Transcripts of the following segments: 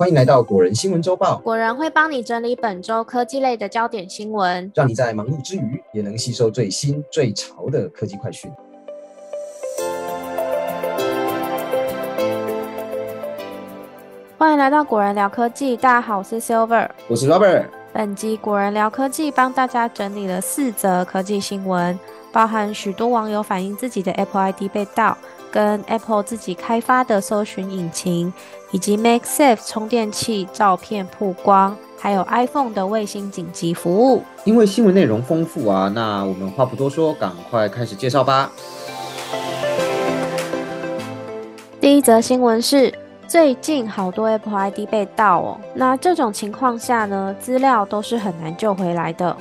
欢迎来到果仁新闻周报，果然会帮你整理本周科技类的焦点新闻，让你在忙碌之余也能吸收最新最潮的科技快讯。欢迎来到果仁聊科技，大家好，我是 Silver，我是 Robert。本集果仁聊科技帮大家整理了四则科技新闻，包含许多网友反映自己的 Apple ID 被盗。跟 Apple 自己开发的搜寻引擎，以及 MakeSafe 充电器照片曝光，还有 iPhone 的卫星紧急服务。因为新闻内容丰富啊，那我们话不多说，赶快开始介绍吧。第一则新闻是，最近好多 Apple ID 被盗哦。那这种情况下呢，资料都是很难救回来的。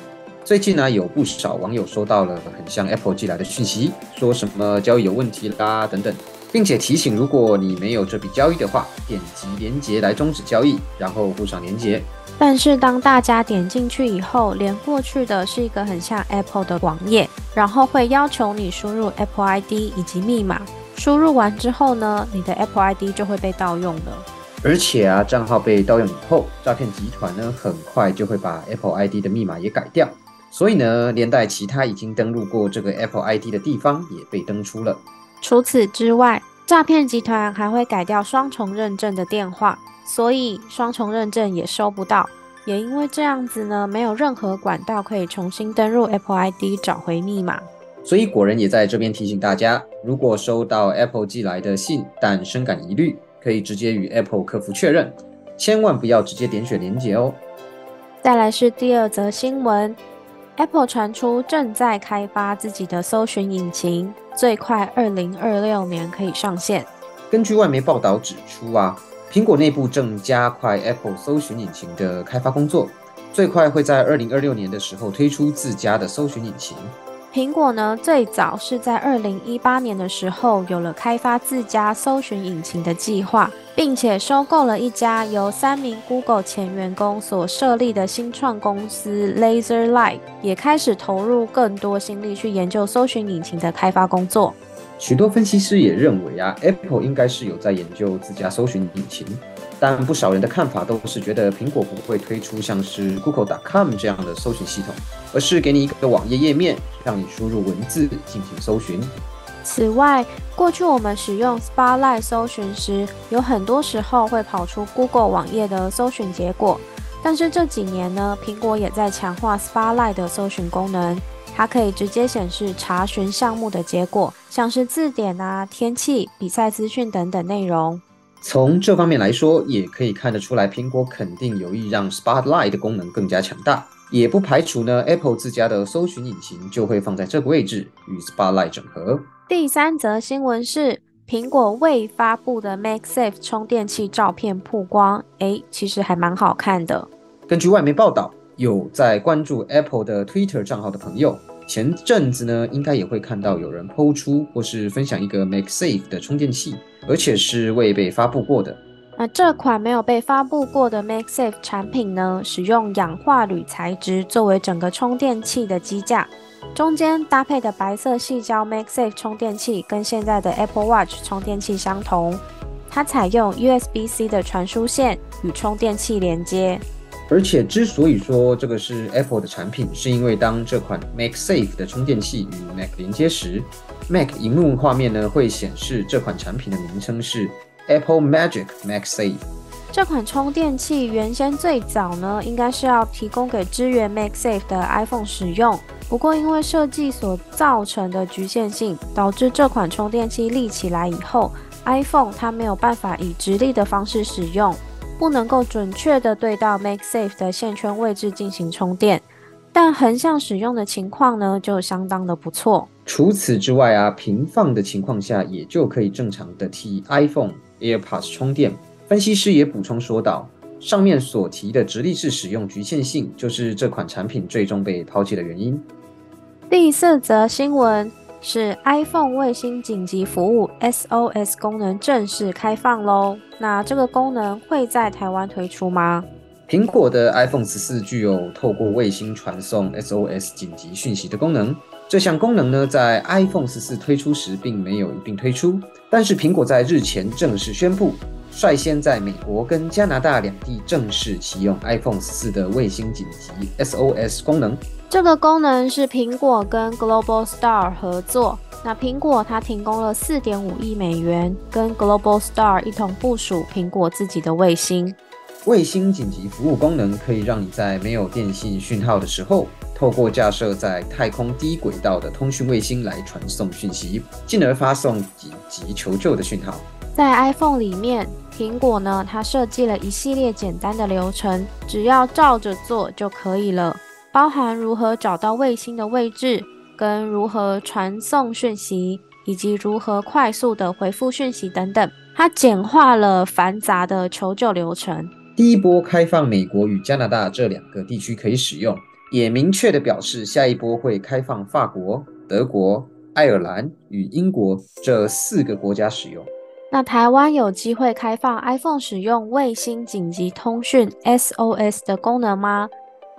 最近呢，有不少网友收到了很像 Apple 寄来的讯息，说什么交易有问题啦等等，并且提醒，如果你没有这笔交易的话，点击连接来终止交易，然后附上连接。但是当大家点进去以后，连过去的是一个很像 Apple 的网页，然后会要求你输入 Apple ID 以及密码。输入完之后呢，你的 Apple ID 就会被盗用了。而且啊，账号被盗用以后，诈骗集团呢很快就会把 Apple ID 的密码也改掉。所以呢，连带其他已经登录过这个 Apple ID 的地方也被登出了。除此之外，诈骗集团还会改掉双重认证的电话，所以双重认证也收不到。也因为这样子呢，没有任何管道可以重新登入 Apple ID 找回密码。所以果仁也在这边提醒大家，如果收到 Apple 寄来的信，但深感疑虑，可以直接与 Apple 客服确认，千万不要直接点选连接哦。再来是第二则新闻。Apple 传出正在开发自己的搜寻引擎，最快二零二六年可以上线。根据外媒报道指出啊，苹果内部正加快 Apple 搜寻引擎的开发工作，最快会在二零二六年的时候推出自家的搜寻引擎。苹果呢，最早是在二零一八年的时候有了开发自家搜寻引擎的计划，并且收购了一家由三名 Google 前员工所设立的新创公司 Laser Light，也开始投入更多心力去研究搜寻引擎的开发工作。许多分析师也认为啊，Apple 应该是有在研究自家搜寻引擎。但不少人的看法都是觉得苹果不会推出像是 Google.com 这样的搜寻系统，而是给你一个网页页面，让你输入文字进行搜寻。此外，过去我们使用 Spotlight 搜寻时，有很多时候会跑出 Google 网页的搜寻结果。但是这几年呢，苹果也在强化 Spotlight 的搜寻功能，它可以直接显示查询项目的结果，像是字典啊、天气、比赛资讯等等内容。从这方面来说，也可以看得出来，苹果肯定有意让 Spotlight 的功能更加强大，也不排除呢，Apple 自家的搜寻引擎就会放在这个位置与 Spotlight 整合。第三则新闻是，苹果未发布的 MakeSafe 充电器照片曝光，诶，其实还蛮好看的。根据外媒报道，有在关注 Apple 的 Twitter 账号的朋友。前阵子呢，应该也会看到有人抛出或是分享一个 MakeSafe 的充电器，而且是未被发布过的。那这款没有被发布过的 MakeSafe 产品呢，使用氧化铝材质作为整个充电器的机架，中间搭配的白色细胶 MakeSafe 充电器跟现在的 Apple Watch 充电器相同，它采用 USB-C 的传输线与充电器连接。而且之所以说这个是 Apple 的产品，是因为当这款 MakeSafe 的充电器与 Mac 连接时，Mac 荧幕画面呢会显示这款产品的名称是 Apple Magic MakeSafe。这款充电器原先最早呢应该是要提供给支援 MakeSafe 的 iPhone 使用，不过因为设计所造成的局限性，导致这款充电器立起来以后，iPhone 它没有办法以直立的方式使用。不能够准确的对到 MakeSafe 的线圈位置进行充电，但横向使用的情况呢就相当的不错。除此之外啊，平放的情况下也就可以正常的替 iPhone AirPods 充电。分析师也补充说道，上面所提的直立式使用局限性，就是这款产品最终被抛弃的原因。第四则新闻。是 iPhone 卫星紧急服务 SOS 功能正式开放喽！那这个功能会在台湾推出吗？苹果的 iPhone 十四具有透过卫星传送 SOS 紧急讯息的功能。这项功能呢，在 iPhone 十四推出时并没有一并推出，但是苹果在日前正式宣布，率先在美国跟加拿大两地正式启用 iPhone 14的卫星紧急 SOS 功能。这个功能是苹果跟 Global Star 合作。那苹果它提供了四点五亿美元，跟 Global Star 一同部署苹果自己的卫星。卫星紧急服务功能可以让你在没有电信讯号的时候，透过架设在太空低轨道的通讯卫星来传送讯息，进而发送紧急求救的讯号。在 iPhone 里面，苹果呢它设计了一系列简单的流程，只要照着做就可以了，包含如何找到卫星的位置。跟如何传送讯息，以及如何快速的回复讯息等等，它简化了繁杂的求救流程。第一波开放美国与加拿大这两个地区可以使用，也明确的表示下一波会开放法国、德国、爱尔兰与英国这四个国家使用。那台湾有机会开放 iPhone 使用卫星紧急通讯 SOS 的功能吗？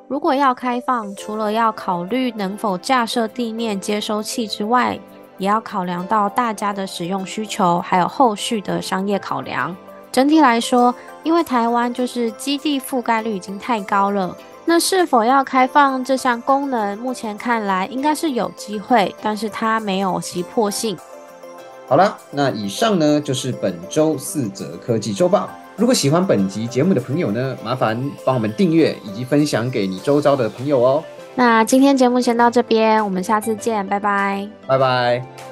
如果要开放，除了要考虑能否架设地面接收器之外，也要考量到大家的使用需求，还有后续的商业考量。整体来说，因为台湾就是基地覆盖率已经太高了，那是否要开放这项功能，目前看来应该是有机会，但是它没有急迫性。好了，那以上呢就是本周四则科技周报。如果喜欢本集节目的朋友呢，麻烦帮我们订阅以及分享给你周遭的朋友哦。那今天节目先到这边，我们下次见，拜拜，拜拜。